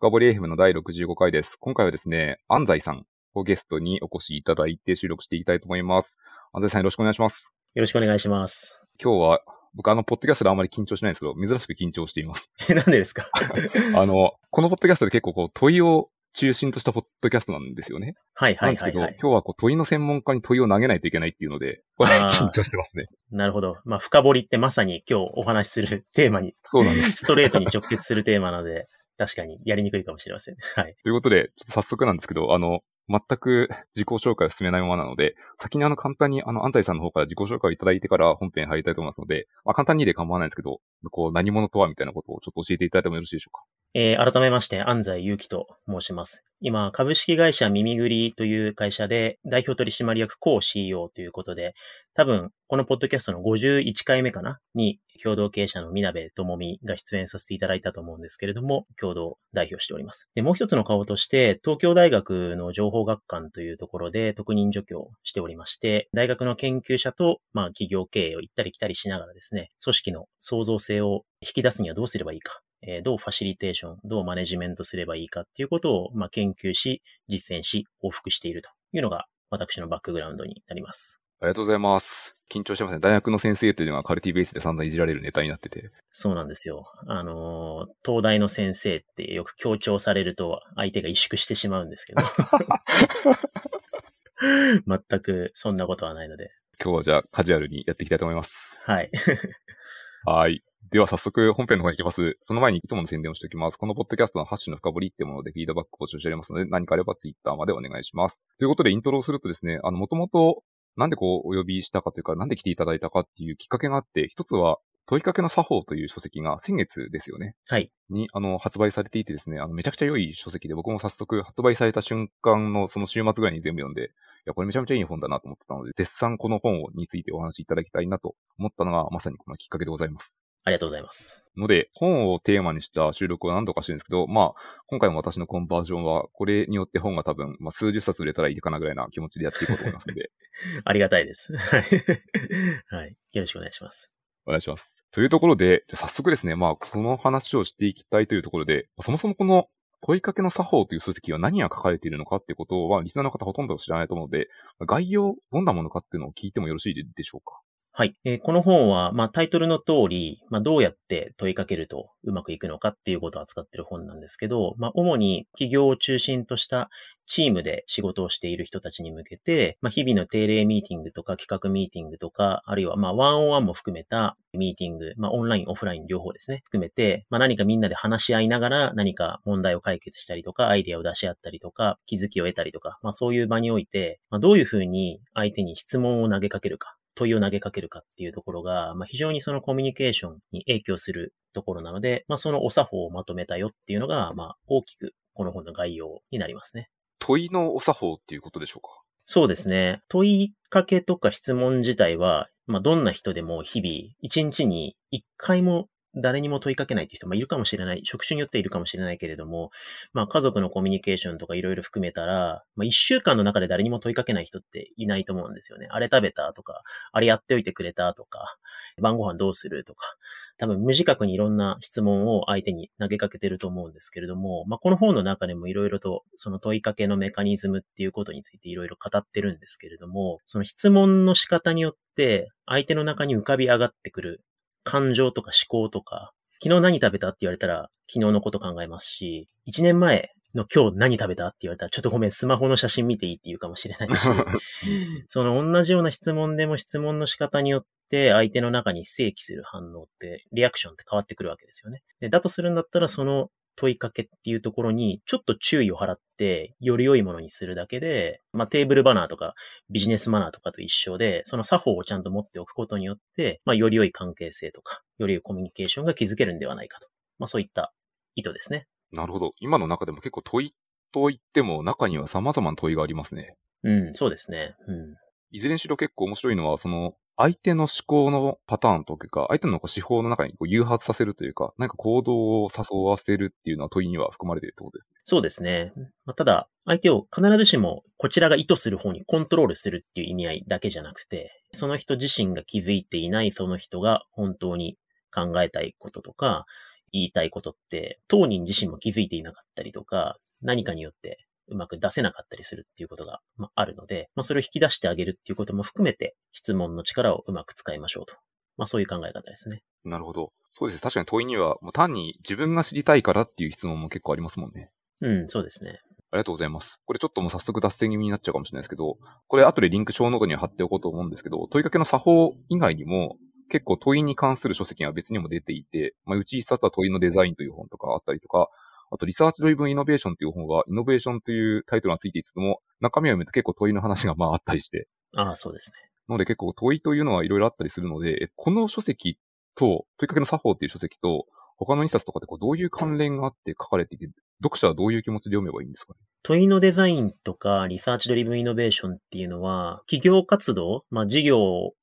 深掘り FM の第65回です。今回はですね、安西さんをゲストにお越しいただいて収録していきたいと思います。安西さんよろしくお願いします。よろしくお願いします。今日は、僕あの、ポッドキャストであんまり緊張しないんですけど、珍しく緊張しています。え、なんでですか？あの、このポッドキャストで結構こう、問いを中心としたポッドキャストなんですよね。はいはないんですけど、はいはい。今日はこう問いの専門家に問いを投げないといけないっていうので、これ 緊張してますね。なるほど。まあ、深掘りってまさに今日お話しするテーマに、そうなんです。ストレートに直結するテーマなので、確かにやりにくいかもしれません。はい。ということで、ちょっと早速なんですけど、あの、全く 自己紹介を進めないままなので、先にあの簡単にあの安西さんの方から自己紹介をいただいてから本編入りたいと思いますので、まあ簡単にで構わないんですけど、こう何者とはみたいなことをちょっと教えていただいてもよろしいでしょうか？えー改めまして、安西祐樹と申します。今、株式会社耳ぐりという会社で代表取締役 co CEO ということで、多分、このポッドキャストの51回目かな？に、共同経営者のみなべともみが出演させていただいたと思うんですけれども、共同代表しております。で、もう一つの顔として、東京大学の情報学館というところで特任助教をしておりまして、大学の研究者と、まあ、企業経営を行ったり来たりしながらですね、組織の創造性を引き出すにはどうすればいいか、えーどうファシリテーション、どうマネジメントすればいいかっていうことを、まあ、研究し、実践し、往復しているというのが私のバックグラウンドになります。ありがとうございます。緊張してますね。大学の先生というのがカルティベースで散々いじられるネタになってて。そうなんですよ。あのー東大の先生ってよく強調されると相手が萎縮してしまうんですけど。全くそんなことはないので。今日はじゃあカジュアルにやっていきたいと思います。はい。はい。では早速本編の方に行きます。その前にいつもの宣伝をしておきます。このポッドキャストのハッシュの深掘りってものでフィードバックを募集しておりますので、何かあればツイッターまでお願いします。ということでイントロをするとですね、あの、もともとなんでこうお呼びしたかというか、なんで来ていただいたかっていうきっかけがあって、一つは問いかけの作法という書籍が先月ですよね。はい。に、あの、発売されていてですね、あの、めちゃくちゃ良い書籍で、僕も早速発売された瞬間のその週末ぐらいに全部読んで、いや、これめちゃめちゃいい本だなと思ってたので、絶賛この本についてお話しいただきたいなと思ったのが、まさにこのきっかけでございます。ありがとうございます。ので、本をテーマにした収録を何度かしてるんですけど、まあ、今回も私のコンバージョンは、これによって本が多分、まあ、数十冊売れたらいいかなぐらいな気持ちでやっていこうと思いますので、ありがたいです。はい。はい。よろしくお願いします。お願いします。というところで、じゃあ早速ですね、まあ、この話をしていきたいというところで、そもそもこの問いかけの作法という書籍は何が書かれているのかっていうことは、リスナーの方ほとんど知らないと思うので、概要、どんなものかっていうのを聞いてもよろしいでしょうか？はい。えーこの本は、まあ、タイトルの通り、まあ、どうやって問いかけるとうまくいくのかっていうことを扱ってる本なんですけど、まあ、主に企業を中心としたチームで仕事をしている人たちに向けて、まあ、日々の定例ミーティングとか企画ミーティングとか、あるいは、まあ、ワンオンワンも含めたミーティング、まあ、オンライン、オフライン両方ですね、含めて、まあ、何かみんなで話し合いながら何か問題を解決したりとか、アイデアを出し合ったりとか、気づきを得たりとか、まあ、そういう場において、まあ、どういうふうに相手に質問を投げかけるか、問いを投げかけるかっていうところが、まあ、非常にそのコミュニケーションに影響するところなので、まあ、そのお作法をまとめたよっていうのが、まあ、大きくこの本の概要になりますね。問いのお作法っていうことでしょうか？そうですね。問いかけとか質問自体は、まあ、どんな人でも日々、一日に一回も誰にも問いかけないっていう人もいるかもしれない。職種によっているかもしれないけれども、まあ、家族のコミュニケーションとかいろいろ含めたら、まあ、一週間の中で誰にも問いかけない人っていないと思うんですよね。あれ食べたとか、あれやっておいてくれたとか、晩ご飯どうするとか、多分無自覚にいろんな質問を相手に投げかけてると思うんですけれども、まあ、この本の中でもいろいろとその問いかけのメカニズムっていうことについていろいろ語ってるんですけれども、その質問の仕方によって相手の中に浮かび上がってくる感情とか思考とか、昨日何食べたって言われたら昨日のこと考えますし、1年前の今日何食べたって言われたらちょっとごめんスマホの写真見ていいって言うかもしれないし、その同じような質問でも質問の仕方によって相手の中に正規する反応って、リアクションって変わってくるわけですよね。でだとするんだったらその問いかけっていうところにちょっと注意を払ってより良いものにするだけで、まあテーブルバナーとかビジネスマナーとかと一緒で、その作法をちゃんと持っておくことによって、まあより良い関係性とか、より良いコミュニケーションが築けるんではないかと。まあそういった意図ですね。なるほど。今の中でも結構問いと言っても中には様々な問いがありますね。うん、そうですね。うん。いずれにしろ結構面白いのは、その、相手の思考のパターンというか、相手のこう思考の中にこう誘発させるというか、何か行動を誘わせるっていうのは問いには含まれているってことですね。そうですね。まあ、ただ、相手を必ずしもこちらが意図する方にコントロールするっていう意味合いだけじゃなくて、その人自身が気づいていないその人が本当に考えたいこととか、言いたいことって、当人自身も気づいていなかったりとか、何かによってうまく出せなかったりするっていうことが、まあ、あるので、まあ、それを引き出してあげるっていうことも含めて、質問の力をうまく使いましょうと。まあ、そういう考え方ですね。なるほど。そうですね。確かに問いには、もう単に自分が知りたいからっていう質問も結構ありますもんね。うん、そうですね。ありがとうございます。これちょっともう早速脱線気味になっちゃうかもしれないですけど、これ後でリンクショーノートには貼っておこうと思うんですけど、問いかけの作法以外にも、結構問いに関する書籍が別にも出ていて、まあ、うち一冊は問いのデザインという本とかあったりとか、あと、リサーチドリブンイノベーションという本は、イノベーションというタイトルがついていつつも、中身を読むと結構問いの話がまああったりして、ああ、そうですね。なので結構問いというのはいろいろあったりするので、えこの書籍と、問いかけの作法っていう書籍と、他の2冊とかってこうどういう関連があって書かれていて、読者はどういう気持ちで読めばいいんですかね？問いのデザインとかリサーチドリブンイノベーションっていうのは、企業活動、まあ事業を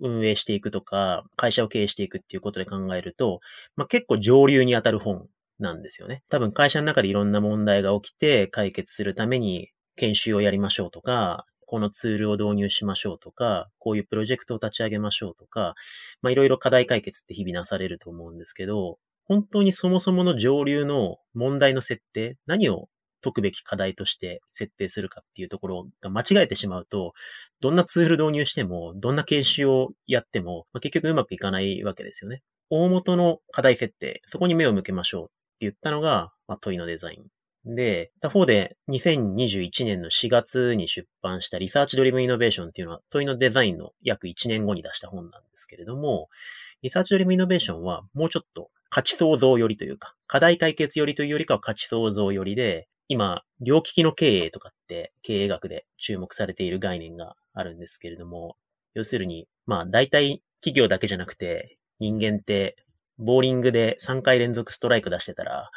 運営していくとか、会社を経営していくっていうことで考えると、まあ結構上流に当たる本なんですよね。多分会社の中でいろんな問題が起きて解決するために研修をやりましょうとか、このツールを導入しましょうとか、こういうプロジェクトを立ち上げましょうとか、まあいろいろ課題解決って日々なされると思うんですけど、本当にそもそもの上流の問題の設定、何を解くべき課題として設定するかっていうところが間違えてしまうと、どんなツール導入しても、どんな研修をやっても、まあ、結局うまくいかないわけですよね。大元の課題設定、そこに目を向けましょう言ったのが、まあ、問いのデザイン。で、他方で2021年の4月に出版したリサーチドリブンイノベーションっていうのは問いのデザインの約1年後に出した本なんですけれども、リサーチドリブンイノベーションはもうちょっと価値創造よりというか、課題解決よりというよりかは価値創造よりで、今、両利きの経営とかって経営学で注目されている概念があるんですけれども、要するに、まあ大体企業だけじゃなくて人間ってボーリングで3回連続ストライク出してたら、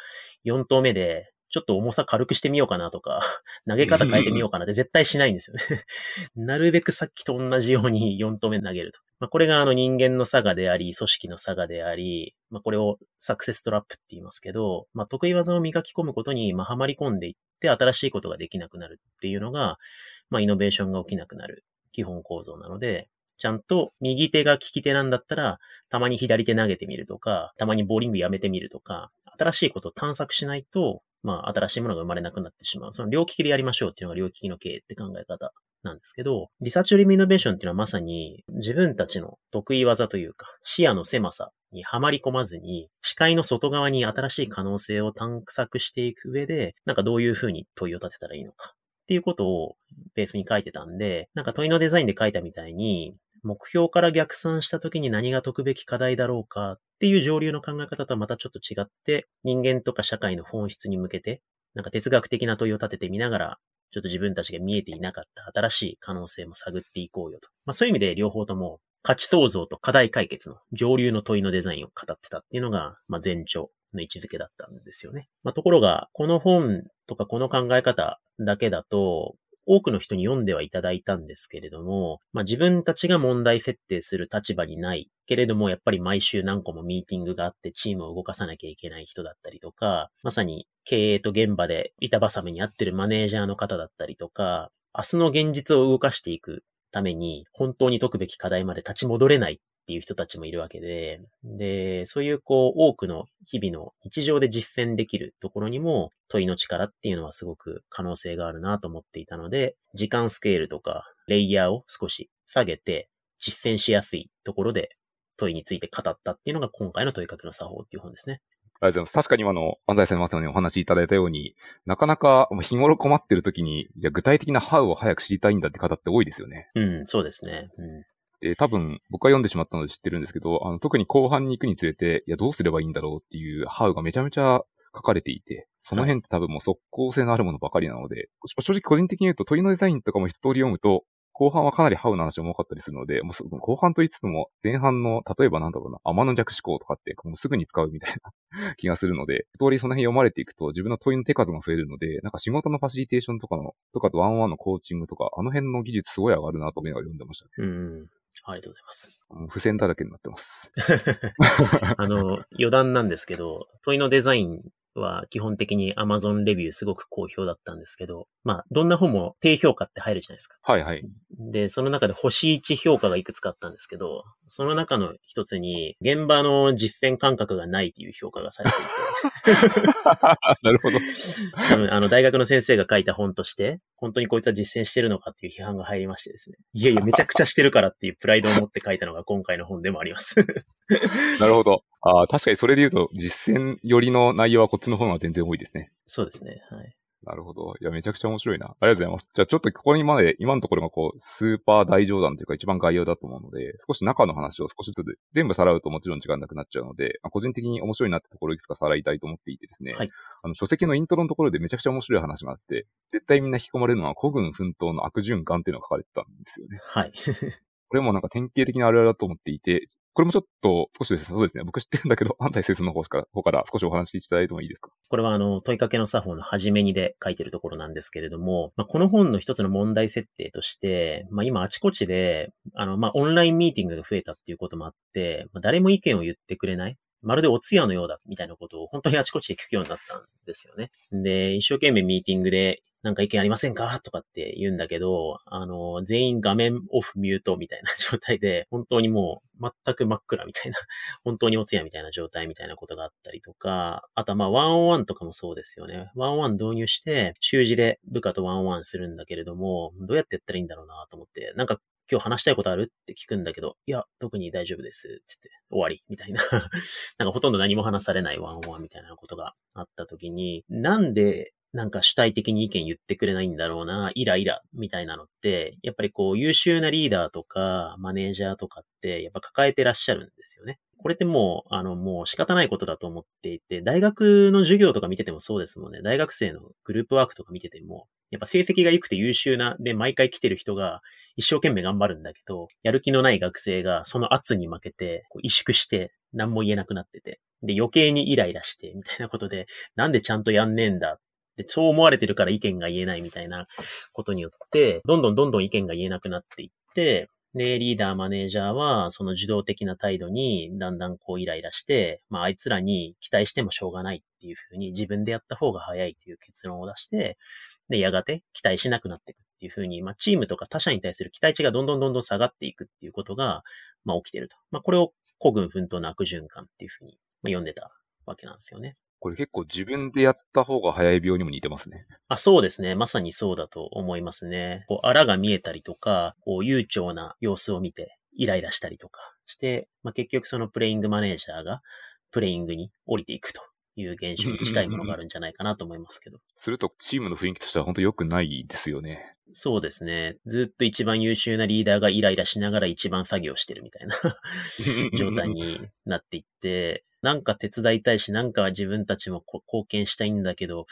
4投目でちょっと重さ軽くしてみようかなとか、投げ方変えてみようかなって絶対しないんですよね。なるべくさっきと同じように4投目投げると。まあ、これがあの人間の差がであり、組織の差がであり、まあ、これをサクセストラップって言いますけど、まあ、得意技を磨き込むことに、まあ、はまり込んでいって新しいことができなくなるっていうのが、まあ、イノベーションが起きなくなる基本構造なので、ちゃんと右手が利き手なんだったら、たまに左手投げてみるとか、たまにボーリングやめてみるとか、新しいことを探索しないと、まあ、新しいものが生まれなくなってしまう。その両利きでやりましょうっていうのが両利きの経営って考え方なんですけど、リサーチリムイノベーションっていうのはまさに自分たちの得意技というか、視野の狭さにはまり込まずに、視界の外側に新しい可能性を探索していく上で、なんかどういうふうに問いを立てたらいいのかっていうことをベースに書いてたんで、なんか問いのデザインで書いたみたいに、目標から逆算した時に何が解くべき課題だろうかっていう上流の考え方とはまたちょっと違って、人間とか社会の本質に向けて、なんか哲学的な問いを立ててみながら、ちょっと自分たちが見えていなかった新しい可能性も探っていこうよと。まあそういう意味で両方とも価値創造と課題解決の上流の問いのデザインを語ってたっていうのが、まあ前兆の位置づけだったんですよね。まあところが、この本とかこの考え方だけだと、多くの人に読んではいただいたんですけれども、まあ自分たちが問題設定する立場にないけれども、やっぱり毎週何個もミーティングがあってチームを動かさなきゃいけない人だったりとか、まさに経営と現場で板挟みに合ってるマネージャーの方だったりとか、明日の現実を動かしていくために本当に解くべき課題まで立ち戻れないていう人たちもいるわけで、で、そういうこう多くの日々の日常で実践できるところにも問いの力っていうのはすごく可能性があるなと思っていたので、時間スケールとかレイヤーを少し下げて実践しやすいところで問いについて語ったっていうのが今回の問いかけの作法っていう本ですね。ありがとうございます。確かに今の安西さんまさにお話しいただいたように、なかなか日頃困ってる時に、いや具体的なハウを早く知りたいんだって方って多いですよね。うん、そうですね。うんで、多分僕は読んでしまったので知ってるんですけど、あの特に後半に行くにつれて、いやどうすればいいんだろうっていうハウがめちゃめちゃ書かれていて、その辺って多分もう即効性のあるものばかりなので、正直個人的に言うと問いのデザインとかも一通り読むと、後半はかなりハウの話重かったりするので、もう後半と言いつつも、前半の、例えばなんだろうな、天の弱思考とかって、もうすぐに使うみたいな 気がするので、一通りその辺読まれていくと、自分の問いの手数が増えるので、なんか仕事のファシリテーションとかの、とかとワンワンのコーチングとか、あの辺の技術すごい上がるなと思いながら読んでましたね。うん。ありがとうございます。もう付箋だらけになってます。あの、余談なんですけど、問いのデザインは基本的に Amazon レビューすごく好評だったんですけど、まあ、どんな本も低評価って入るじゃないですか。はいはい。で、その中で星1評価がいくつかあったんですけど、その中の一つに、現場の実践感覚がないっていう評価がされていて、なるほど。多分あの、大学の先生が書いた本として、本当にこいつは実践してるのかっていう批判が入りましてですね。いやいや、めちゃくちゃしてるからっていうプライドを持って書いたのが今回の本でもあります。なるほど。ああ、確かにそれで言うと、実践寄りの内容はこっちの方が全然多いですね。そうですね。はい。なるほど。いや、めちゃくちゃ面白いな。ありがとうございます。じゃあちょっとここにまで、今のところがこう、スーパー大冗談というか一番概要だと思うので、少し中の話を少しずつ、全部さらうともちろん時間なくなっちゃうので、まあ個人的に面白いなってところをいくつかさらいたいと思っていてですね。はいあの、書籍のイントロのところでめちゃくちゃ面白い話があって、絶対みんな引き込まれるのは古軍奮闘の悪循環っていうのが書かれてたんですよね。はい。これもなんか典型的なあるあるだと思っていて、これもちょっと少しですね、そうですね、僕知ってるんだけど、安西先生の方から方から少しお話しいただいてもいいですか？これはあの、問いかけの作法の初めにで書いてるところなんですけれども、まあ、この本の一つの問題設定として、まあ、今あちこちで、あの、まあ、オンラインミーティングが増えたっていうこともあって、まあ、誰も意見を言ってくれない。まるでお通夜のようだ、みたいなことを本当にあちこちで聞くようになったんですよね。で、一生懸命ミーティングで、なんか意見ありませんか？とかって言うんだけど、あの、全員画面オフミュートみたいな状態で、本当にもう全く真っ暗みたいな、本当にお通夜みたいな状態みたいなことがあったりとか、あとはまあワンオンワンとかもそうですよね。ワンオンワン導入して、習字で部下とワンオンワンするんだけれども、どうやってやったらいいんだろうなと思って、なんか今日話したいことある？って聞くんだけど、いや、特に大丈夫です。つって、終わり。みたいな。なんかほとんど何も話されないワンオンワンみたいなことがあった時に、なんで、なんか主体的に意見言ってくれないんだろうな、イライラみたいなのって、やっぱりこう優秀なリーダーとかマネージャーとかってやっぱ抱えてらっしゃるんですよね。これってもう、あの、もう仕方ないことだと思っていて、大学の授業とか見ててもそうですもんね。大学生のグループワークとか見てても、やっぱ成績が良くて優秀な、で、毎回来てる人が一生懸命頑張るんだけど、やる気のない学生がその圧に負けて、萎縮して、何も言えなくなってて、で、余計にイライラして、みたいなことで、なんでちゃんとやんねえんだで、そう思われてるから意見が言えないみたいなことによって、どんどんどんどん意見が言えなくなっていって、で、リーダー、マネージャーは、その受動的な態度に、だんだんこうイライラして、まあ、あいつらに期待してもしょうがないっていうふうに、自分でやった方が早いという結論を出して、で、やがて期待しなくなっていくっていうふうに、まあ、チームとか他者に対する期待値がどんどんどんどん下がっていくっていうことが、まあ、起きてると。まあ、これを古軍奮闘の悪循環っていうふうに、まあ、読んでたわけなんですよね。これ結構自分でやった方が早い病にも似てますね。あ、そうですね。まさにそうだと思いますね。こう、あらが見えたりとか、こう、悠長な様子を見て、イライラしたりとかして、まあ、結局そのプレイングマネージャーが、プレイングに降りていくという現象に近いものがあるんじゃないかなと思いますけど。するとチームの雰囲気としては本当良くないですよね。そうですね。ずっと一番優秀なリーダーがイライラしながら一番作業してるみたいな 状態になっていって、なんか手伝いたいし、なんか自分たちも貢献したいんだけど、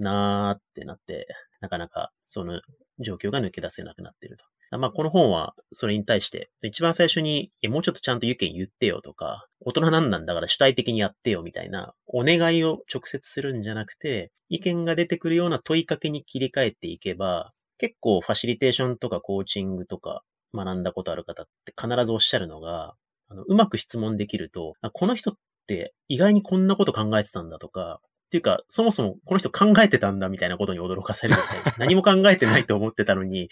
なーってなって、なかなかその状況が抜け出せなくなってると。まあ、この本はそれに対して、一番最初に、もうちょっとちゃんと意見言ってよとか、大人なんなんだから主体的にやってよみたいな、お願いを直接するんじゃなくて、意見が出てくるような問いかけに切り替えていけば、結構ファシリテーションとかコーチングとか学んだことある方って必ずおっしゃるのが、あのうまく質問できると、この人っ意外にこんなこと考えてたんだとか、っていうか、そもそもこの人考えてたんだみたいなことに驚かされるみたいな。何も考えてないと思ってたのに、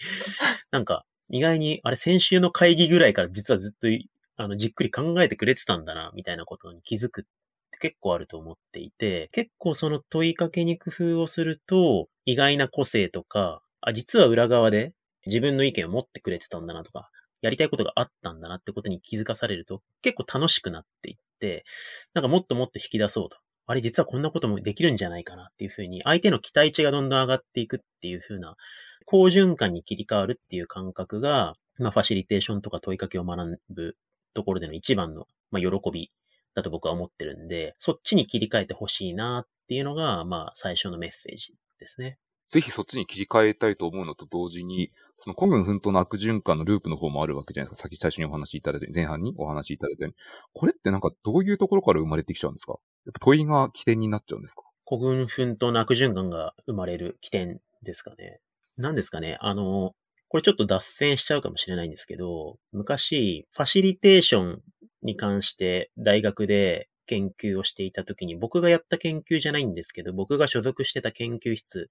なんか意外に、あれ先週の会議ぐらいから実はずっとあのじっくり考えてくれてたんだな、みたいなことに気づくって結構あると思っていて、結構その問いかけに工夫をすると、意外な個性とか、あ、実は裏側で自分の意見を持ってくれてたんだなとか、やりたいことがあったんだなってことに気づかされると、結構楽しくなっていって、なんかもっともっと引き出そうと。あれ実はこんなこともできるんじゃないかなっていうふうに、相手の期待値がどんどん上がっていくっていうふうな、好循環に切り替わるっていう感覚が、まあファシリテーションとか問いかけを学ぶところでの一番の、まあ、喜びだと僕は思ってるんで、そっちに切り替えてほしいなっていうのが、まあ最初のメッセージですね。ぜひそっちに切り替えたいと思うのと同時に、その古軍奮闘の悪循環のループの方もあるわけじゃないですか。さっき最初にお話しいただいた、前半にお話しいただいたように。これってなんかどういうところから生まれてきちゃうんですか？やっぱ問いが起点になっちゃうんですか？古軍奮闘の悪循環が生まれる起点ですかね。何ですかね。あの、これちょっと脱線しちゃうかもしれないんですけど、昔、ファシリテーションに関して大学で研究をしていた時に、僕がやった研究じゃないんですけど、僕が所属してた研究室、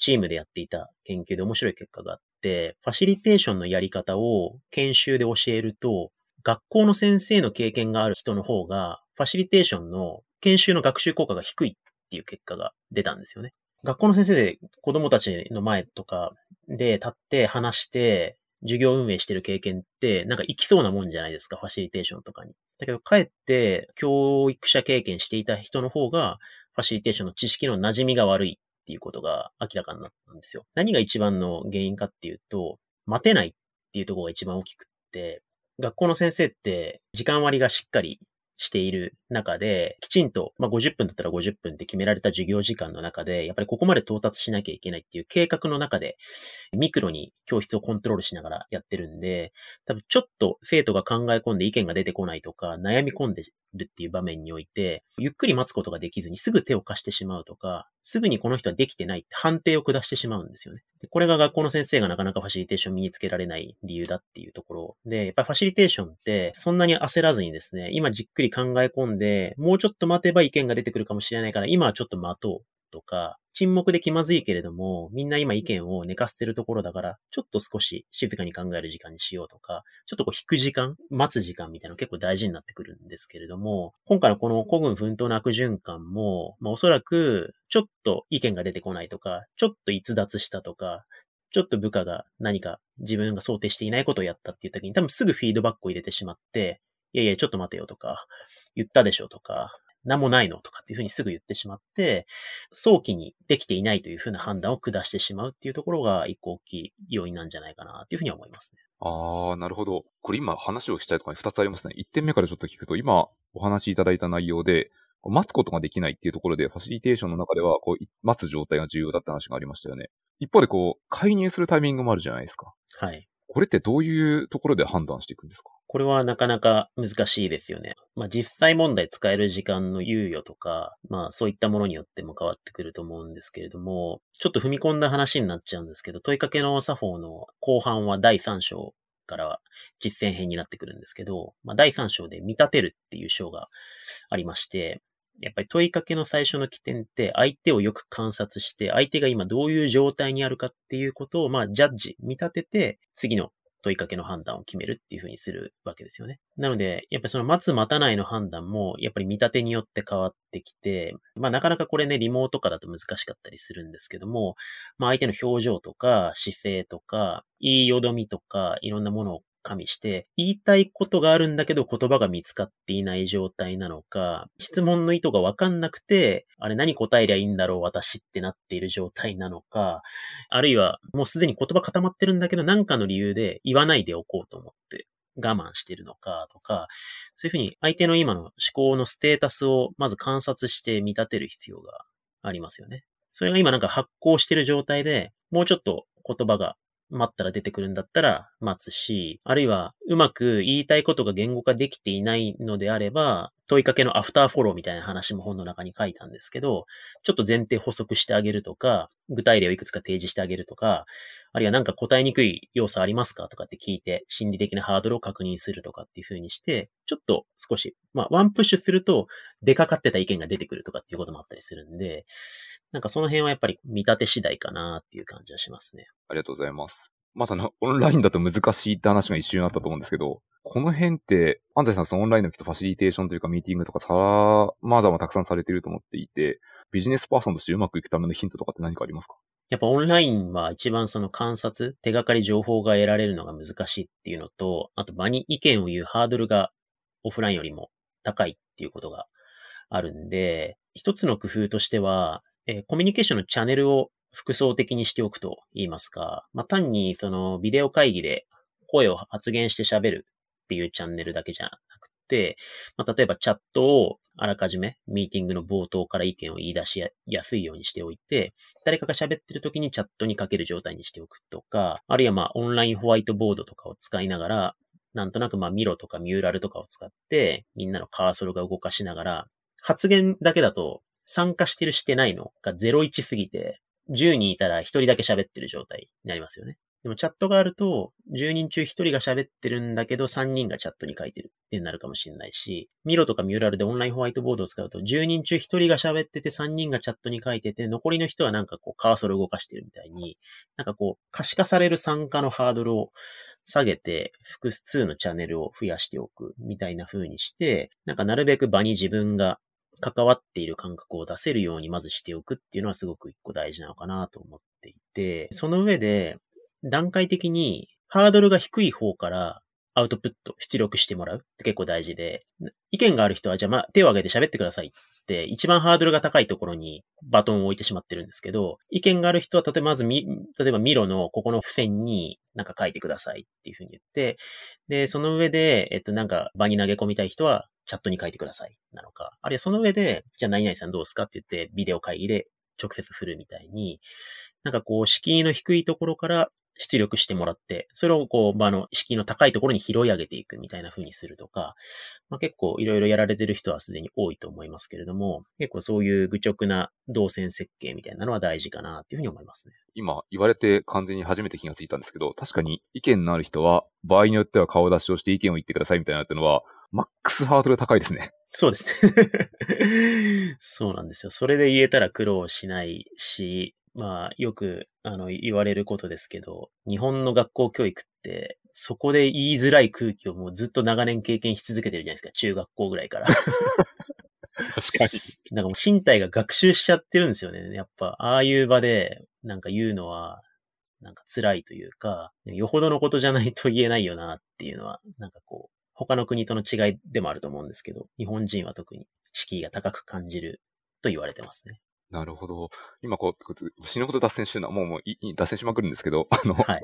チームでやっていた研究で面白い結果があって、ファシリテーションのやり方を研修で教えると、学校の先生の経験がある人の方が、ファシリテーションの研修の学習効果が低いっていう結果が出たんですよね。学校の先生で子供たちの前とかで立って話して、授業運営してる経験って、なんか行きそうなもんじゃないですか、ファシリテーションとかに。だけど、かえって、教育者経験していた人の方が、ファシリテーションの知識の馴染みが悪いっていうことが明らかになったんですよ。何が一番の原因かっていうと、待てないっていうところが一番大きくって、学校の先生って時間割がしっかりしている中で、きちんと、まあ、50分だったら50分って決められた授業時間の中で、やっぱりここまで到達しなきゃいけないっていう計画の中で、ミクロに教室をコントロールしながらやってるんで、多分ちょっと生徒が考え込んで意見が出てこないとか、悩み込んでるっていう場面において、ゆっくり待つことができずにすぐ手を貸してしまうとか、すぐにこの人はできてないって判定を下してしまうんですよね。でこれが学校の先生がなかなかファシリテーション身につけられない理由だっていうところで、やっぱりファシリテーションってそんなに焦らずにですね、今じっくり考え込んで、でもうちょっと待てば意見が出てくるかもしれないから、今はちょっと待とうとか、沈黙で気まずいけれども、みんな今意見を寝かせてるところだから、ちょっと少し静かに考える時間にしようとか、ちょっとこう引く時間、待つ時間みたいなの結構大事になってくるんですけれども、今回のこの古軍奮闘の悪循環も、まあおそらく、ちょっと意見が出てこないとか、ちょっと逸脱したとか、ちょっと部下が何か自分が想定していないことをやったっていう時に多分すぐフィードバックを入れてしまって、いやいや、ちょっと待てよとか、言ったでしょとか、何もないのとかっていうふうにすぐ言ってしまって、早期にできていないというふうな判断を下してしまうっていうところが一個大きい要因なんじゃないかなっていうふうに思いますね。ああ、なるほど。これ今話をしたいところに二つありますね。一点目からちょっと聞くと、今お話しいただいた内容で、待つことができないっていうところで、ファシリテーションの中では、こう、待つ状態が重要だって話がありましたよね。一方で、こう、介入するタイミングもあるじゃないですか。はい。これってどういうところで判断していくんですか？これはなかなか難しいですよね。まあ実際問題使える時間の猶予とか、まあそういったものによっても変わってくると思うんですけれども、ちょっと踏み込んだ話になっちゃうんですけど、問いかけの作法の後半は第3章から実践編になってくるんですけど、まあ第3章で見立てるっていう章がありまして、やっぱり問いかけの最初の起点って相手をよく観察して、相手が今どういう状態にあるかっていうことを、まあ、ジャッジ、見立てて、次の問いかけの判断を決めるっていうふうにするわけですよね。なので、やっぱりその待つ待たないの判断も、やっぱり見立てによって変わってきて、まあなかなかこれね、リモート化だと難しかったりするんですけども、まあ相手の表情とか姿勢とか、言いよどみとか、いろんなものを加味して、言いたいことがあるんだけど言葉が見つかっていない状態なのか、質問の意図がわかんなくて、あれ何答えりゃいいんだろう私ってなっている状態なのか、あるいはもうすでに言葉固まってるんだけど何かの理由で言わないでおこうと思って我慢してるのかとか、そういうふうに相手の今の思考のステータスをまず観察して見立てる必要がありますよね。それが今なんか発行してる状態で、もうちょっと言葉が待ったら出てくるんだったら待つし、あるいはうまく言いたいことが言語化できていないのであれば、問いかけのアフターフォローみたいな話も本の中に書いたんですけど、ちょっと前提補足してあげるとか、具体例をいくつか提示してあげるとか、あるいはなんか答えにくい要素ありますかとかって聞いて、心理的なハードルを確認するとかっていう風にして、ちょっと少し、まあ、ワンプッシュすると、出かかってた意見が出てくるとかっていうこともあったりするんで、なんかその辺はやっぱり見立て次第かなっていう感じはしますね。ありがとうございます。まさにオンラインだと難しいって話が一瞬あったと思うんですけど、この辺って、安西さんそのオンラインのきっとファシリテーションというかミーティングとかさまざまたくさんされていると思っていて、ビジネスパーソンとしてうまくいくためのヒントとかって何かありますか？やっぱオンラインは一番その観察、手がかり情報が得られるのが難しいっていうのと、あと場に意見を言うハードルがオフラインよりも高いっていうことがあるんで、一つの工夫としては、えー、コミュニケーションのチャンネルを複層的にしておくと言いますか、まあ、単にそのビデオ会議で声を発言して喋るっていうチャンネルだけじゃなくて、まあ、例えばチャットをあらかじめミーティングの冒頭から意見を言い出しやすいようにしておいて、誰かが喋ってる時にチャットにかける状態にしておくとか、あるいはまあオンラインホワイトボードとかを使いながら、なんとなくまあミロとかミューラルとかを使って、みんなのカーソルが動かしながら、発言だけだと参加してるしてないのが01すぎて、10人いたら1人だけ喋ってる状態になりますよね。でもチャットがあると、10人中1人が喋ってるんだけど、3人がチャットに書いてるってなるかもしれないし、ミロとかミューラルでオンラインホワイトボードを使うと、10人中1人が喋ってて、3人がチャットに書いてて、残りの人はなんかこう、カーソル動かしてるみたいに、なんかこう、可視化される参加のハードルを下げて、複数のチャンネルを増やしておくみたいな風にして、なんかなるべく場に自分が関わっている感覚を出せるようにまずしておくっていうのはすごく一個大事なのかなと思っていて、その上で、段階的にハードルが低い方からアウトプット、出力してもらう。って結構大事で、意見がある人は、じゃあま手を挙げて喋ってくださいって、一番ハードルが高いところにバトンを置いてしまってるんですけど、意見がある人は、例えばまずみ、例えばミロのここの付箋になんか書いてくださいっていうふうに言って、で、その上で、えっとなんか場に投げ込みたい人は、チャットに書いてくださいなのか、あるいはその上で、じゃあ何々さんどうすかって言って、ビデオ会議で直接振るみたいに、なんかこう、敷居の低いところから出力してもらって、それをこう、場の敷居の高いところに拾い上げていくみたいな風にするとか、まあ、結構いろいろやられてる人はすでに多いと思いますけれども、結構そういう愚直な動線設計みたいなのは大事かなっていうふうに思いますね。今言われて完全に初めて気がついたんですけど、確かに意見のある人は、場合によっては顔出しをして意見を言ってくださいみたいなってのは、マックスハードル高いですね。そうですね。そうなんですよ。それで言えたら苦労しないし、まあ、よく、あの、言われることですけど、日本の学校教育って、そこで言いづらい空気をもうずっと長年経験し続けてるじゃないですか、中学校ぐらいから。確かに。なんかもう身体が学習しちゃってるんですよね。やっぱ、ああいう場で、なんか言うのは、なんか辛いというか、よほどのことじゃないと言えないよなっていうのは、なんかこう、他の国との違いでもあると思うんですけど、日本人は特に敷居が高く感じると言われてますね。なるほど。今こう、死ぬほど脱線してるのは、もうもうい脱線しまくるんですけど、あの、はい、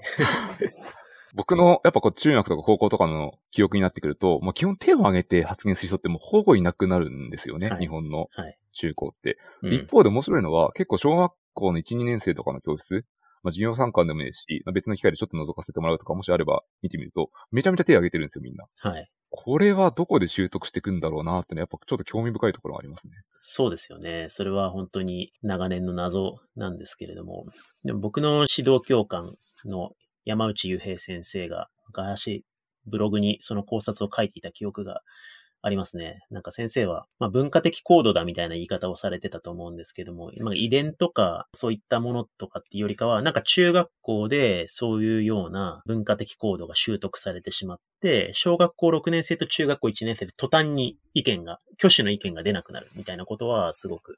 僕の、やっぱこう、中学とか高校とかの記憶になってくると、もう基本手を挙げて発言する人ってもうほぼいなくなるんですよね、はい、日本の中高って、はい、一方で面白いのは、結構小学校の1、2年生とかの教室、まあ、授業参観でもいいし、別の機会でちょっと覗かせてもらうとか、もしあれば見てみると、めちゃめちゃ手を挙げてるんですよ、みんな。はい。これはどこで習得していくんだろうなってね、やっぱちょっと興味深いところがありますね。そうですよね。それは本当に長年の謎なんですけれども、でも僕の指導教官の山内雄平先生が昔ブログにその考察を書いていた記憶がありますね。なんか先生は、まあ、文化的コードだみたいな言い方をされてたと思うんですけども、まあ、遺伝とかそういったものとかっていうよりかは、なんか中学校でそういうような文化的コードが習得されてしまって、小学校6年生と中学校1年生で途端に意見が、挙手の意見が出なくなるみたいなことはすごく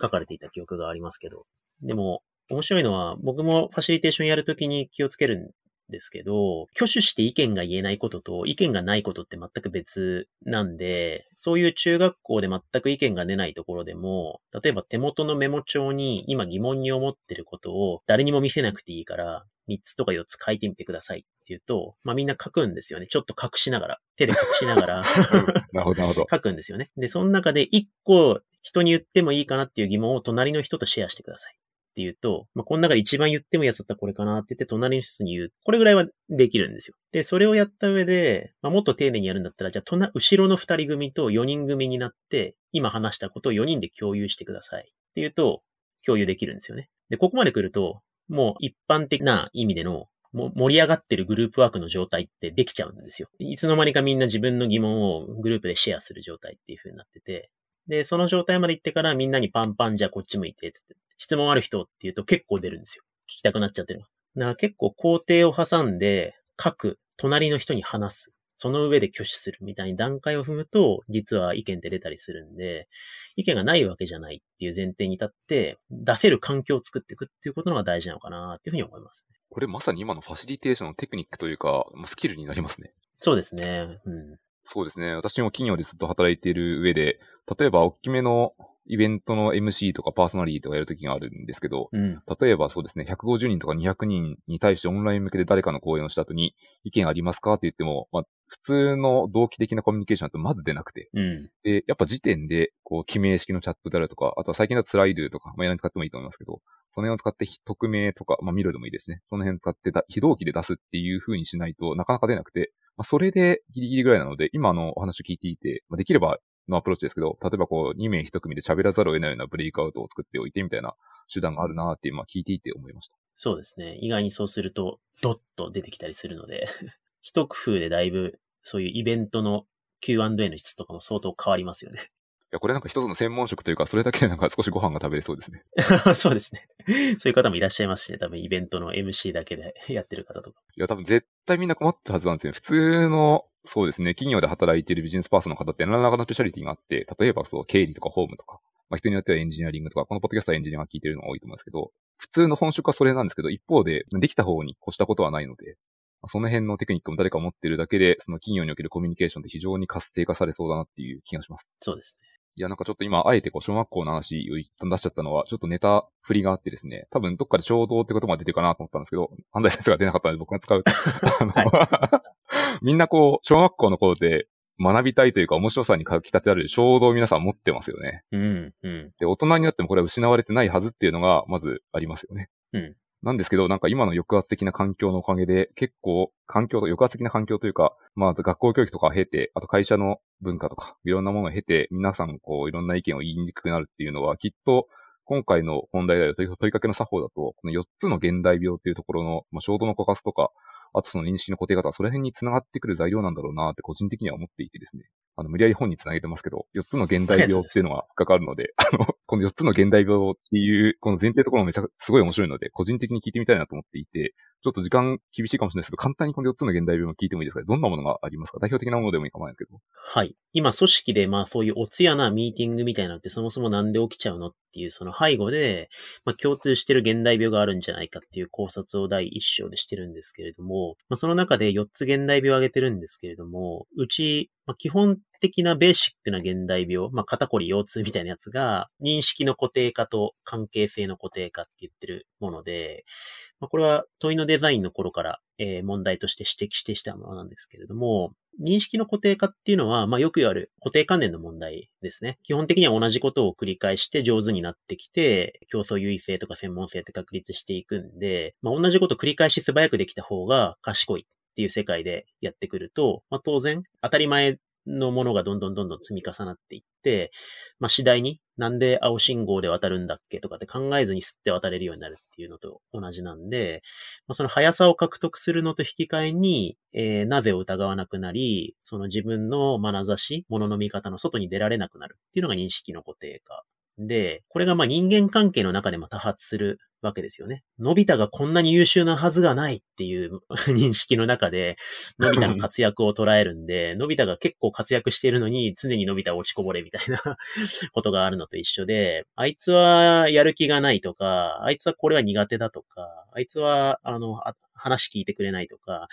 書かれていた記憶がありますけど。でも、面白いのは、僕もファシリテーションやるときに気をつけるですけど、挙手して意見が言えないことと意見がないことって全く別なんで、そういう中学校で全く意見が出ないところでも、例えば手元のメモ帳に今疑問に思ってることを誰にも見せなくていいから、3つとか4つ書いてみてくださいって言うと、まあみんな書くんですよね。ちょっと隠しながら。手で隠しながら なるほど、なるほど。書くんですよね。で、その中で1個人に言ってもいいかなっていう疑問を隣の人とシェアしてください。っていうと、まあ、この中で一番言ってもいいやつだったらこれかなって言って隣の人に言う。これぐらいはできるんですよ。で、それをやった上で、まあ、もっと丁寧にやるんだったら、じゃあ、隣、後ろの二人組と四人組になって、今話したことを4人で共有してください。っていうと、共有できるんですよね。で、ここまで来ると、もう一般的な意味でのも盛り上がってるグループワークの状態ってできちゃうんですよ。いつの間にかみんな自分の疑問をグループでシェアする状態っていう風になってて、で、その状態まで行ってからみんなにパンパンじゃあこっち向いて、つって。質問ある人って言うと結構出るんですよ。聞きたくなっちゃってるの。だから結構工程を挟んで、書く、隣の人に話す。その上で挙手するみたいに段階を踏むと、実は意見って出たりするんで、意見がないわけじゃないっていう前提に立って、出せる環境を作っていくっていうことのが大事なのかなっていうふうに思いますね。これまさに今のファシリテーションのテクニックというか、スキルになりますね。そうですね。うん。そうですね。私も企業でずっと働いている上で、例えば大きめのイベントの MC とかパーソナリティとかやるときがあるんですけど、うん、例えばそうですね、150人とか200人に対してオンライン向けで誰かの講演をした後に、意見ありますかって言っても、まあ、普通の同期的なコミュニケーションだとまず出なくて、うん、で、やっぱ時点で、こう、記名式のチャットであるとか、あとは最近だとスライドとか、まあ、やらに使ってもいいと思いますけど、その辺を使って匿名とか、まあ、見ろでもいいですね。その辺使って非同期で出すっていう風にしないとなかなか出なくて、まあ、それでギリギリぐらいなので、今のお話を聞いていて、まあ、できればのアプローチですけど、例えばこう、2名1組で喋らざるを得ないようなブレイクアウトを作っておいてみたいな手段があるなっていう、まあ聞いていて思いました。そうですね。意外にそうすると、ドッと出てきたりするので、一工夫でだいぶ、そういうイベントの Q&A の質とかも相当変わりますよね。や、これなんか一つの専門職というか、それだけでなんか少しご飯が食べれそうですね。そうですね。そういう方もいらっしゃいますしね。多分イベントの MC だけで やってる方とか。いや、多分絶対みんな困ってるはずなんですよね。普通の、そうですね、企業で働いているビジネスパーソンの方って何らかのスペシャリティがあって、例えばそう、経理とかホームとか、まあ人によってはエンジニアリングとか、このポッドキャストはエンジニアが聞いてるのが多いと思うんですけど、普通の本職はそれなんですけど、一方で、できた方に越したことはないので、その辺のテクニックも誰か持ってるだけで、その企業におけるコミュニケーションって非常に活性化されそうだなっていう気がします。そうですね。いや、なんかちょっと今、あえてこう、小学校の話を一旦出しちゃったのは、ちょっとネタ振りがあってですね、多分どっかで衝動ってことが出てるかなと思ったんですけど、安西先生が出なかったので僕が使うと。あの、はい、みんなこう、小学校の頃で学びたいというか面白さに書き立てられる衝動を皆さん持ってますよね。うん、うん。で、大人になってもこれは失われてないはずっていうのが、まずありますよね。うん。なんですけど、なんか今の抑圧的な環境のおかげで、結構、環境と、抑圧的な環境というか、まあ、学校教育とかを経て、あと会社の文化とか、いろんなものを経て、皆さん、こう、いろんな意見を言いにくくなるっていうのは、きっと、今回の本題である問いかけの作法だと、この4つの現代病っていうところの、まあ、衝動の枯渇とか、あとその認識の固定方、その辺に繋がってくる材料なんだろうなって個人的には思っていてですね。あの、無理やり本に繋げてますけど、4つの現代病っていうのがかかるので、あの、この4つの現代病っていう、この前提ところもめちゃすごい面白いので、個人的に聞いてみたいなと思っていて、ちょっと時間厳しいかもしれないですけど、簡単にこの4つの現代病も聞いてもいいですか？どんなものがありますか？代表的なものでもいいかもないですけど。はい。今、組織で、まあそういうおつやなミーティングみたいなのってそもそもなんで起きちゃうのっていう、その背後で、まあ共通してる現代病があるんじゃないかっていう考察を第一章でしてるんですけれども、まあその中で4つ現代病を挙げてるんですけれども、うち、まあ基本的なベーシックな現代病、まあ肩こり腰痛みたいなやつが、認識の固定化と関係性の固定化って言ってるもので、まあ、これは問いのデザインの頃から、えー、問題として指摘してしたものなんですけれども、認識の固定化っていうのは、まあ、よく言われる固定観念の問題ですね。基本的には同じことを繰り返して上手になってきて、競争優位性とか専門性って確立していくんで、まあ、同じこと繰り返し素早くできた方が賢いっていう世界でやってくると、まあ、当然当たり前のものがどんどんどんどん積み重なっていって、まあ、次第になんで青信号で渡るんだっけとかって考えずに吸って渡れるようになるっていうのと同じなんで、まあ、その速さを獲得するのと引き換えに、えー、なぜを疑わなくなり、その自分の眼差し、物の見方の外に出られなくなるっていうのが認識の固定化で、これがまあ人間関係の中でも多発するわけですよね。のび太がこんなに優秀なはずがないっていう 認識の中で、のび太の活躍を捉えるんで、のび太が結構活躍しているのに常にのび太落ちこぼれみたいな ことがあるのと一緒で、あいつはやる気がないとか、あいつはこれは苦手だとか、あいつは、あの、話聞いてくれないとか、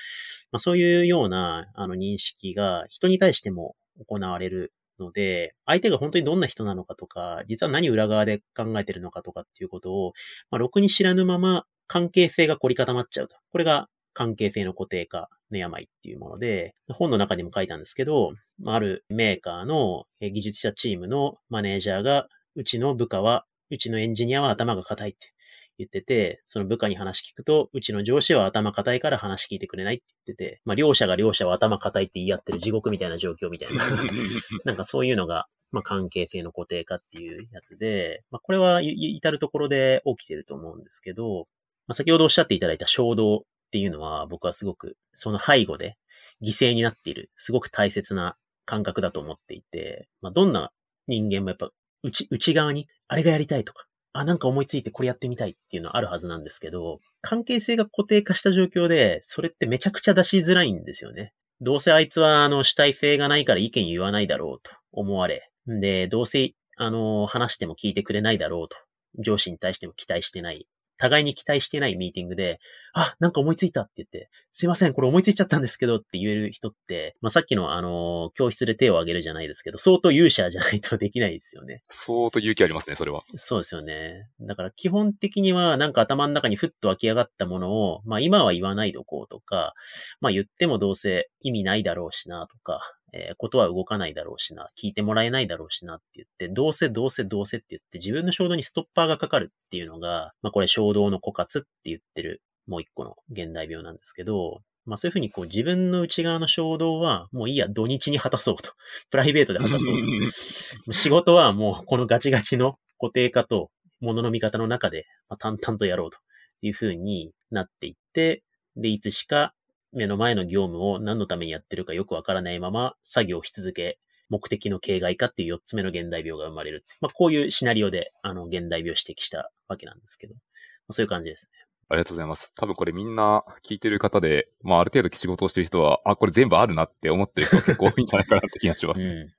まあ、そういうような、あの、認識が人に対しても行われるので、相手が本当にどんな人なのかとか、実は何裏側で考えてるのかとかっていうことを、まあ、ろくに知らぬまま関係性が凝り固まっちゃうと。これが関係性の固定化の病っていうもので、本の中にも書いたんですけど、あるメーカーの技術者チームのマネージャーが、うちの部下は、うちのエンジニアは頭が硬いって。言ってて、その部下に話聞くと、うちの上司は頭固いから話聞いてくれないって言ってて、まあ両者が両者は頭固いって言い合ってる地獄みたいな状況みたいな。なんかそういうのが、まあ関係性の固定化っていうやつで、まあこれは至るところで起きてると思うんですけど、まあ先ほどおっしゃっていただいた衝動っていうのは僕はすごくその背後で犠牲になっている、すごく大切な感覚だと思っていて、まあどんな人間もやっぱ内、内側に、あれがやりたいとか、あ、なんか思いついてこれやってみたいっていうのはあるはずなんですけど、関係性が固定化した状況で、それってめちゃくちゃ出しづらいんですよね。どうせあいつは、あの、主体性がないから意見言わないだろうと思われ。んで、どうせ、あの、話しても聞いてくれないだろうと。上司に対しても期待してない互いに期待してないミーティングで、あ、なんか思いついたって言って、すいません、これ思いついちゃったんですけどって言える人って、まあ、さっきのあの、教室で手を挙げるじゃないですけど、相当勇者じゃないとできないですよね。相当勇気ありますね、それは。そうですよね。だから基本的にはなんか頭の中にふっと湧き上がったものを、まあ今は言わないどこうとか、まあ言ってもどうせ意味ないだろうしなとか、えー、ことは動かないだろうしな、聞いてもらえないだろうしなって言って、どうせどうせどうせって言って自分の衝動にストッパーがかかるっていうのが、まあこれ衝動の枯渇って言ってるもう一個の現代病なんですけど、まあそういうふうにこう自分の内側の衝動はもういいや、土日に果たそうと。プライベートで果たそうと。仕事はもうこのガチガチの固定化と物の見方の中で、まあ、淡々とやろうという風になっていって、で、いつしか目の前の業務を何のためにやってるかよくわからないまま作業し続け、目的の形骸化っていう4つ目の現代病が生まれる。まあ、こういうシナリオで、あの、現代病を指摘したわけなんですけど、まあ、そういう感じですね。ありがとうございます。多分これみんな聞いてる方で、まあある程度仕事をしてる人は、あ、これ全部あるなって思ってる人 結構多いんじゃないかなって気がします、ね。うん。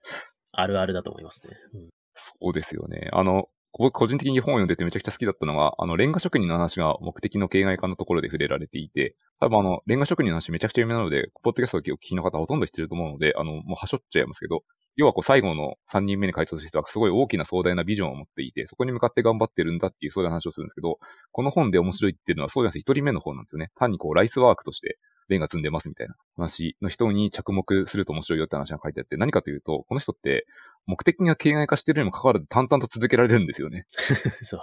あるあるだと思いますね。うん、そうですよね。あの、僕個人的に本を読んでてめちゃくちゃ好きだったのが、あの、レンガ職人の話が目的の形骸化のところで触れられていて、多分あの、レンガ職人の話めちゃくちゃ有名なので、ポッドキャストを聞きの方ほとんど知ってると思うので、あの、もうはしょっちゃいますけど、要はこう最後の3人目に回答する人はすごい大きな壮大なビジョンを持っていて、そこに向かって頑張ってるんだっていうそういう話をするんですけど、この本で面白いっていうのはそうじゃなくて1人目の方なんですよね。単にこうライスワークとしてレンガ積んでますみたいな話の人に着目すると面白いよって話が書いてあって、何かというと、この人って目的が形骸化してるにもかかわらず淡々と続けられるんですよね。そう。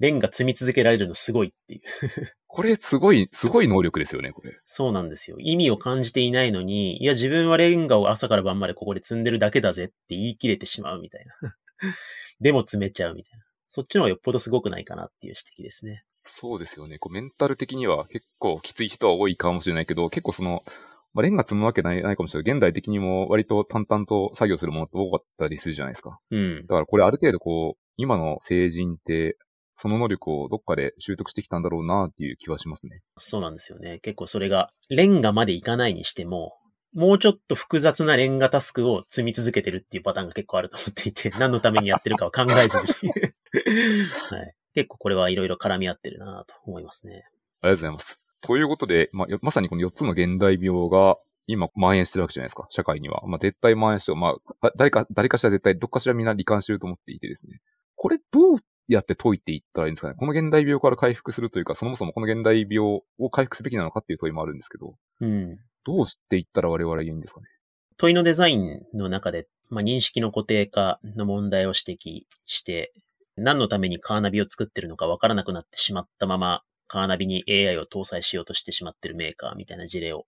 レンガ積み続けられるのすごいっていう。これすごい、すごい能力ですよね、これ。そうなんですよ。意味を感じていないのに、いや自分はレンガを朝から晩までここで積んでるだけだぜって言い切れてしまうみたいな。でも詰めちゃうみたいな。そっちの方がよっぽどすごくないかなっていう指摘ですね。そうですよね。こうメンタル的には結構きつい人は多いかもしれないけど、結構その、まあ、レンガ積むわけないないかもしれない。現代的にも割と淡々と作業するものって多かったりするじゃないですか。うん。だからこれある程度こう、今の成人って、その能力をどっかで習得してきたんだろうなっていう気はしますね。そうなんですよね。結構それが、レンガまでいかないにしても、もうちょっと複雑なレンガタスクを積み続けてるっていうパターンが結構あると思っていて、何のためにやってるかは考えずに はい。結構これはいろいろ絡み合ってるなと思いますね。ありがとうございます。ということで、まあ、まさにこの4つの現代病が今蔓延してるわけじゃないですか、社会には。まあ、絶対蔓延してる。まあ、誰か、誰かしら絶対どっかしらみんな罹患してると思っていてですね。これどうやって解いていったらいいんですかね？この現代病から回復するというか、そもそもこの現代病を回復すべきなのかっていう問いもあるんですけど。うん。どうしていったら我々はいいんですかね？問いのデザインの中で、まあ、認識の固定化の問題を指摘して、何のためにカーナビを作ってるのかわからなくなってしまったまま、カーナビに AI を搭載しようとしてしまってるメーカーみたいな事例を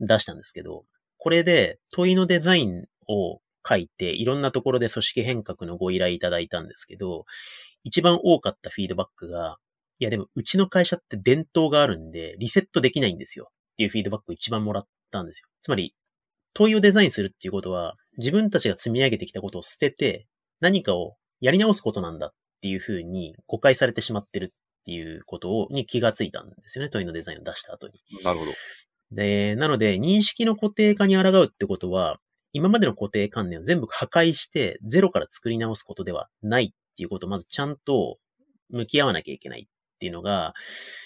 出したんですけど、これで問いのデザインを書いて、いろんなところで組織変革のご依頼いただいたんですけど、一番多かったフィードバックが、いやでもうちの会社って伝統があるんで、リセットできないんですよっていうフィードバックを一番もらったんですよ。つまり、問いをデザインするっていうことは、自分たちが積み上げてきたことを捨てて、何かをやり直すことなんだっていうふうに誤解されてしまってるっていうことを、に気がついたんですよね。問いのデザインを出した後に。なるほど。で、なので、認識の固定化に抗うってことは、今までの固定観念を全部破壊して、ゼロから作り直すことではないっていうことをまずちゃんと向き合わなきゃいけないっていうのが、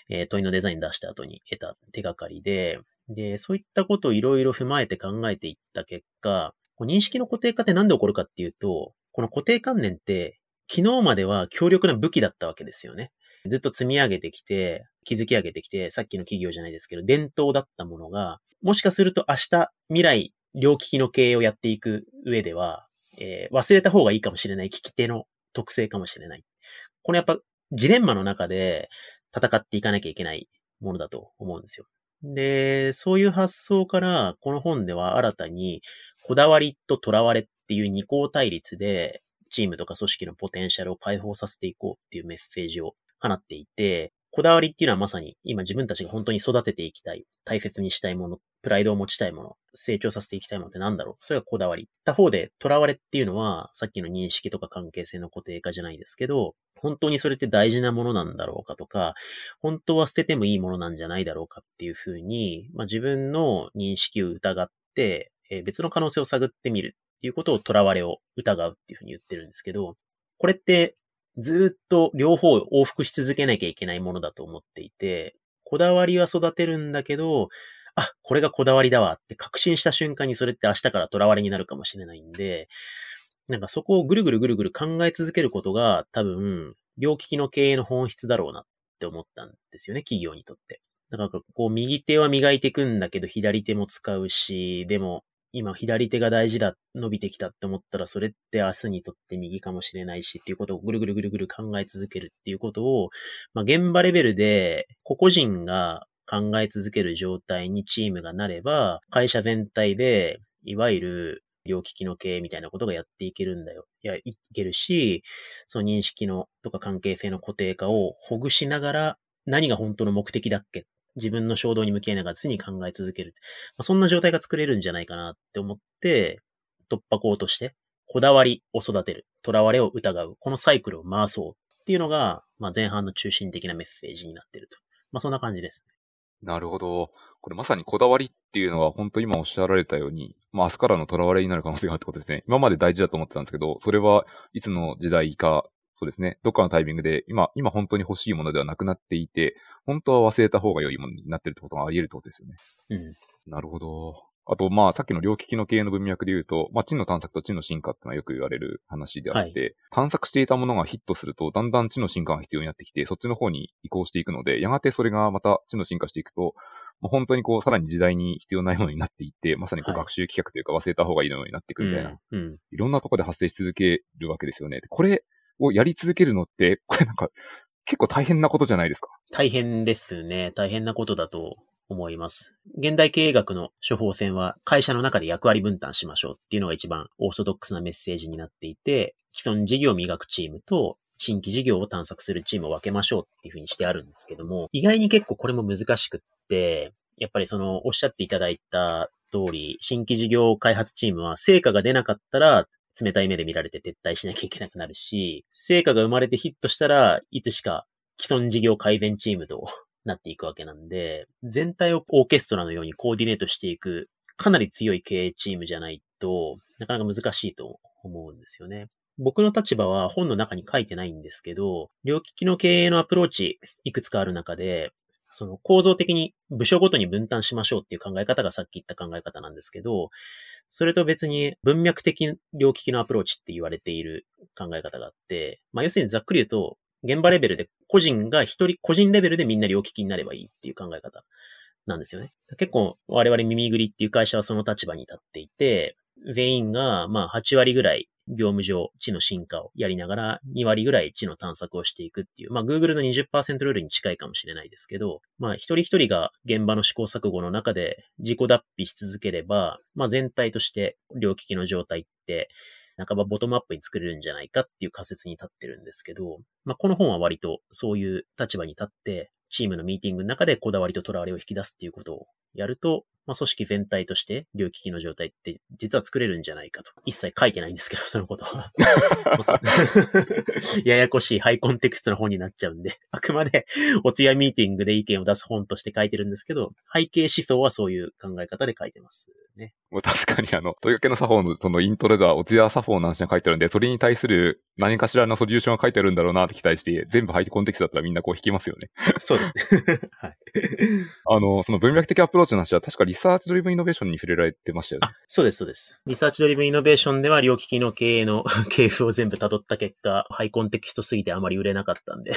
えー、問いのデザイン出した後に得た手がかりで、で、そういったことをいろいろ踏まえて考えていった結果、認識の固定化って何で起こるかっていうと、この固定観念って昨日までは強力な武器だったわけですよね。ずっと積み上げてきて、築き上げてきて、さっきの企業じゃないですけど、伝統だったものが、もしかすると明日、未来、両利きの経営をやっていく上では、えー、忘れた方がいいかもしれない聞き手の特性かもしれない。これやっぱ、ジレンマの中で戦っていかなきゃいけないものだと思うんですよ。で、そういう発想から、この本では新たに、こだわりと囚われっっていう二項対立で、チームとか組織のポテンシャルを解放させていこうっていうメッセージを放っていて、こだわりっていうのはまさに今自分たちが本当に育てていきたい、大切にしたいもの、プライドを持ちたいもの、成長させていきたいものって何だろう？それがこだわり。他方で、囚われっていうのは、さっきの認識とか関係性の固定化じゃないですけど、本当にそれって大事なものなんだろうかとか、本当は捨ててもいいものなんじゃないだろうかっていうふうに、まあ、自分の認識を疑って、え、別の可能性を探ってみるっていうことを囚われを疑うっていうふうに言ってるんですけど、これってずっと両方往復し続けなきゃいけないものだと思っていて、こだわりは育てるんだけど、あ、これがこだわりだわって確信した瞬間にそれって明日から囚われになるかもしれないんで、なんかそこをぐるぐるぐるぐる考え続けることが多分、両利きの経営の本質だろうなって思ったんですよね、企業にとって。だからこう右手は磨いていくんだけど左手も使うし、でも今左手が大事だ、伸びてきたって思ったら、それって明日にとって右かもしれないしっていうことをぐるぐるぐるぐる考え続けるっていうことを、まあ、現場レベルで個々人が考え続ける状態にチームがなれば、会社全体で、いわゆる両利きの経営みたいなことがやっていけるんだよ。いや、いけるし、その認識のとか関係性の固定化をほぐしながら何が本当の目的だっけ自分の衝動に向き合いながら常に考え続ける。まあ、そんな状態が作れるんじゃないかなって思って、突破口として、こだわりを育てる。囚われを疑う。このサイクルを回そうっていうのが、まあ、前半の中心的なメッセージになってると。まあ、そんな感じですなるほど。これまさにこだわりっていうのは、本当今おっしゃられたように、まあ明日からの囚われになる可能性があるってことですね。今まで大事だと思ってたんですけど、それはいつの時代か、そうですね。どっかのタイミングで、今、今本当に欲しいものではなくなっていて、本当は忘れた方が良いものになってるってことがあり得るってことですよね。うん。なるほど。あと、まあ、さっきの両利きの経営の文脈で言うと、まあ、地の探索と地の進化ってのはよく言われる話であって、はい、探索していたものがヒットすると、だんだん地の進化が必要になってきて、そっちの方に移行していくので、やがてそれがまた地の進化していくと、まあ、本当にこう、さらに時代に必要ないものになっていって、まさにこう、学習企画というか忘れた方がいいのになっていくみたいな、はいうん、うん、いろんなところで発生し続けるわけですよね。これをやり続けるのって、これなんか、結構大変なことじゃないですか大変ですね。大変なことだと思います。現代経営学の処方箋は会社の中で役割分担しましょうっていうのが一番オーソドックスなメッセージになっていて、既存事業を磨くチームと新規事業を探索するチームを分けましょうっていうふうにしてあるんですけども、意外に結構これも難しくって、やっぱりそのおっしゃっていただいた通り、新規事業開発チームは成果が出なかったら冷たい目で見られて撤退しなきゃいけなくなるし、成果が生まれてヒットしたらいつしか既存事業改善チームとなっていくわけなんで、全体をオーケストラのようにコーディネートしていく、かなり強い経営チームじゃないとなかなか難しいと思うんですよね。僕の立場は本の中に書いてないんですけど、両利きの経営のアプローチいくつかある中で、その構造的に部署ごとに分担しましょうっていう考え方がさっき言った考え方なんですけど、それと別に文脈的両利きのアプローチって言われている考え方があって、まあ要するにざっくり言うと、現場レベルで個人が一人、個人レベルでみんな両利きになればいいっていう考え方なんですよね。結構我々耳ぐりっていう会社はその立場に立っていて、全員がまあ8割ぐらい業務上知の進化をやりながら2割ぐらい知の探索をしていくっていう、まあ Google の20%ルールに近いかもしれないですけど、まあ一人一人が現場の試行錯誤の中で自己脱皮し続ければ、まあ全体として両利きの状態って半ばボトムアップに作れるんじゃないかっていう仮説に立ってるんですけど、まあ、この本は割とそういう立場に立って、チームのミーティングの中でこだわりと囚われを引き出すっていうことをやると、まあ、組織全体として両利きの状態って実は作れるんじゃないかと。一切書いてないんですけど、そのことは。ややこしいハイコンテクストの本になっちゃうんで、あくまでお通夜ミーティングで意見を出す本として書いてるんですけど、背景思想はそういう考え方で書いてますね。もう確かにあの、問いかけの作法のそのイントロではお通夜作法の話が書いてあるんで、それに対する何かしらのソリューションが書いてあるんだろうなって期待して、全部ハイコンテクストだったらみんなこう引きますよね。そうですね。はい。あの、その文脈的アプローチの話は確かリサーチドリブンイノベーションに触れられてましたよね。あ、そうです、そうです。リサーチドリブンイノベーションでは、両利きの経営の系譜を全部辿った結果、ハイコンテキストすぎてあまり売れなかったんで。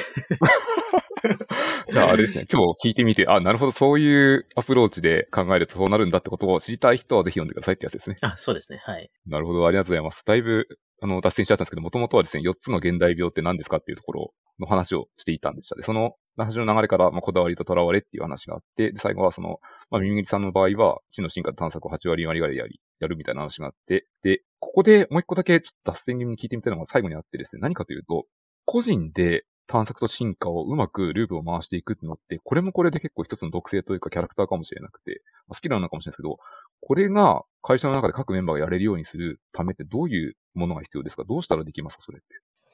じゃああれですね、今日聞いてみて、あ、なるほど、そういうアプローチで考えるとそうなるんだってことを知りたい人はぜひ読んでくださいってやつですね。あ、そうですね、はい。なるほど、ありがとうございます。だいぶ、あの、脱線しちゃったんですけど、もともとはですね、4つの現代病って何ですかっていうところの話をしていたんでしたね。その話の流れから、まあ、こだわりと囚われっていう話があって、で、最後はその、まあ、耳切さんの場合は、知の進化と探索を8割割りやり、やるみたいな話があって、で、ここでもう一個だけちょっと脱線気味に聞いてみたいのが最後にあってですね、何かというと、個人で探索と進化をうまくループを回していくってなって、これもこれで結構一つの独性というかキャラクターかもしれなくて、まあ、好きなのかもしれないですけど、これが会社の中で各メンバーがやれるようにするためってどういうものが必要ですか？どうしたらできますかそれって？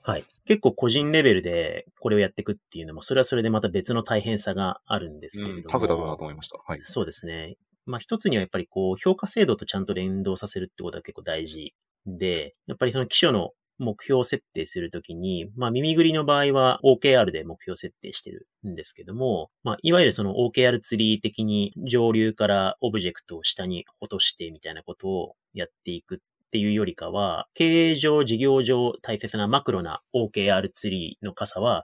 はい。結構個人レベルでこれをやっていくっていうのも、それはそれでまた別の大変さがあるんですけれども。うん、タフだなと思いました。はい。そうですね。まあ一つにはやっぱりこう、評価制度とちゃんと連動させるってことは結構大事で、やっぱりその基礎の目標設定するときに、まあ耳ぐりの場合は OKR で目標設定してるんですけども、まあいわゆるその OKR ツリー的に上流からオブジェクトを下に落としてみたいなことをやっていくっっていうよりかは、経営上、事業上大切なマクロな OKR ツリーの傘は、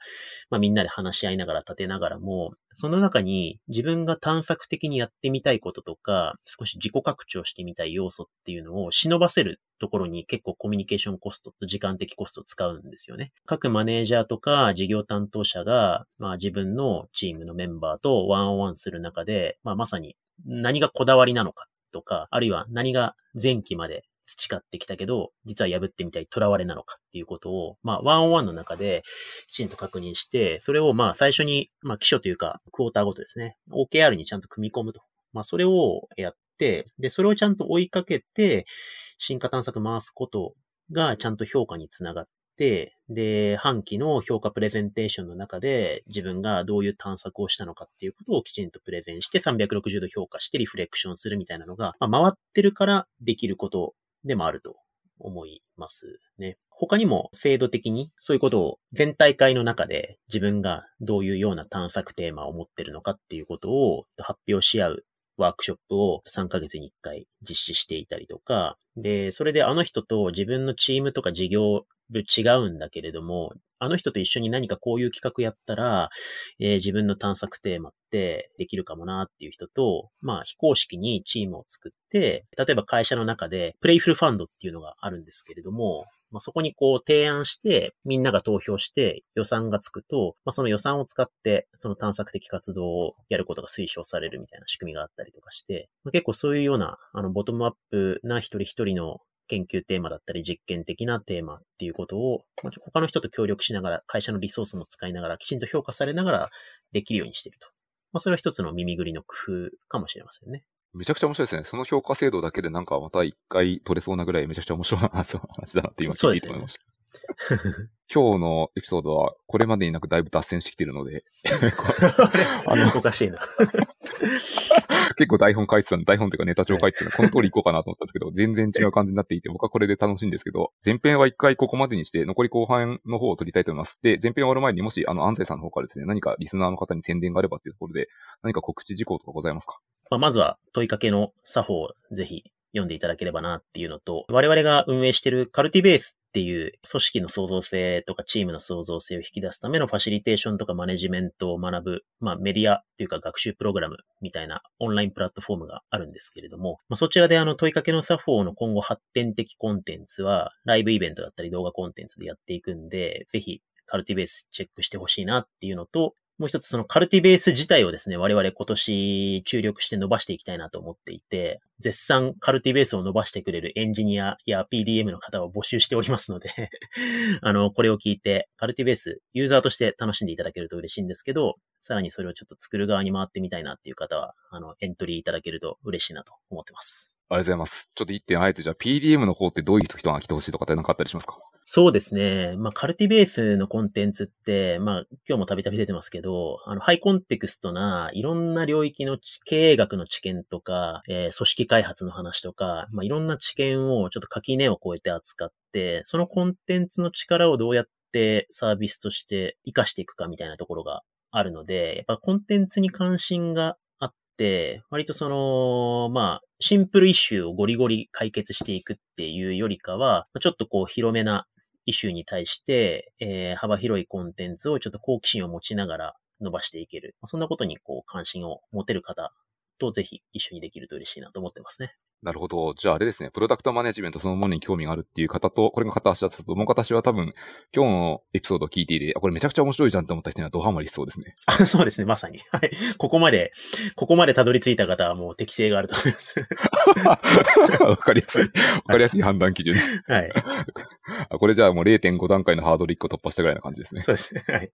まあみんなで話し合いながら立てながらも、その中に自分が探索的にやってみたいこととか、少し自己拡張してみたい要素っていうのを忍ばせるところに結構コミュニケーションコストと時間的コストを使うんですよね。各マネージャーとか事業担当者が、まあ自分のチームのメンバーとワンオンワンする中で、まあまさに何がこだわりなのかとか、あるいは何が前期まで培ってきたけど、実は破ってみたい囚われなのかっていうことを、まあ、ワンオンワンの中できちんと確認して、それをまあ、最初に、まあ、基礎というか、クォーターごとですね、OKR にちゃんと組み込むと。まあ、それをやって、で、それをちゃんと追いかけて、進化探索回すことがちゃんと評価につながって、で、半期の評価プレゼンテーションの中で自分がどういう探索をしたのかっていうことをきちんとプレゼンして360度評価してリフレクションするみたいなのが、まあ、回ってるからできることでもあると思いますね。他にも制度的にそういうことを全体会の中で自分がどういうような探索テーマを持ってるのかっていうことを発表し合うワークショップを3ヶ月に1回実施していたりとか、で、それであの人と自分のチームとか事業部違うんだけれども、あの人と一緒に何かこういう企画やったら、えー、自分の探索テーマってできるかもなっていう人と、まあ非公式にチームを作って、例えば会社の中でプレイフルファンドっていうのがあるんですけれども、まあ、そこにこう提案して、みんなが投票して予算がつくと、まあ、その予算を使って、その探索的活動をやることが推奨されるみたいな仕組みがあったりとかして、まあ、結構そういうような、あの、ボトムアップな一人一人の研究テーマだったり実験的なテーマっていうことを、他の人と協力しながら、会社のリソースも使いながら、きちんと評価されながらできるようにしていると。まあ、それは一つの耳ぐりの工夫かもしれませんね。めちゃくちゃ面白いですね。その評価制度だけでなんかまた一回取れそうなぐらいめちゃくちゃ面白い話だなって今聞いて思いました。今日のエピソードはこれまでになくだいぶ脱線してきてるので あの、おかしいな。結構台本書いてたの、台本というかネタ帳書いてたの、この通り行こうかなと思ったんですけど、全然違う感じになっていて、僕はこれで楽しいんですけど、前編は一回ここまでにして、残り後半の方を取りたいと思います。で、前編終わる前にもし、あの、安西さんの方からですね、何かリスナーの方に宣伝があればっていうところで、何か告知事項とかございますか？まあ、まずは問いかけの作法をぜひ読んでいただければなっていうのと、我々が運営しているカルティベースっていう組織の創造性とかチームの創造性を引き出すためのファシリテーションとかマネジメントを学ぶ、まあメディアというか学習プログラムみたいなオンラインプラットフォームがあるんですけれども、まあそちらであの問いかけの作法の今後発展的コンテンツはライブイベントだったり動画コンテンツでやっていくんで、ぜひカルティベースチェックしてほしいなっていうのと、もう一つそのカルティベース自体をですね、我々今年注力して伸ばしていきたいなと思っていて、絶賛カルティベースを伸ばしてくれるエンジニアや PDM の方を募集しておりますので あの、これを聞いて、カルティベース、ユーザーとして楽しんでいただけると嬉しいんですけど、さらにそれをちょっと作る側に回ってみたいなっていう方は、あの、エントリーいただけると嬉しいなと思ってます。ありがとうございます。ちょっと一点あえて、じゃあ PDM の方ってどういう人が来てほしいとかって何かあったりしますか？そうですね。まあ、カルティベースのコンテンツって、まあ、今日もたびたび出てますけど、あの、ハイコンテクストないろんな領域の経営学の知見とか、えー、組織開発の話とか、まあ、いろんな知見をちょっと垣根を越えて扱って、そのコンテンツの力をどうやってサービスとして活かしていくかみたいなところがあるので、やっぱコンテンツに関心があって、割とその、まあ、シンプルイシューをゴリゴリ解決していくっていうよりかは、ちょっとこう広めなイシューに対して、えー、幅広いコンテンツをちょっと好奇心を持ちながら伸ばしていける。そんなことにこう関心を持てる方とぜひ一緒にできると嬉しいなと思ってますね。なるほど。じゃああれですね、プロダクトマネジメントそのものに興味があるっていう方と、これが片足だと、もう片足は多分、今日のエピソードを聞いていて、これめちゃくちゃ面白いじゃんと思った人にはドハマりしそうですね。そうですね、まさに。はい。ここまで、ここまでたどり着いた方はもう適性があると思います。わかりやすい。わかりやすい判断基準。はい。これじゃあもう0.5段階のハードル1個突破したぐらいな感じですね。そうですね。はい。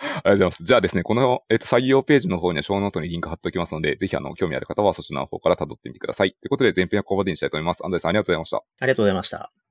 ありがとうございます。じゃあですね、この、えっと、採用ページの方にはショーノートにリンク貼っておきますので、ぜひあの、興味ある方はそちらの方から辿ってみてください。ということで、前編はここまでにしたいと思います。安西さんありがとうございました。ありがとうございました。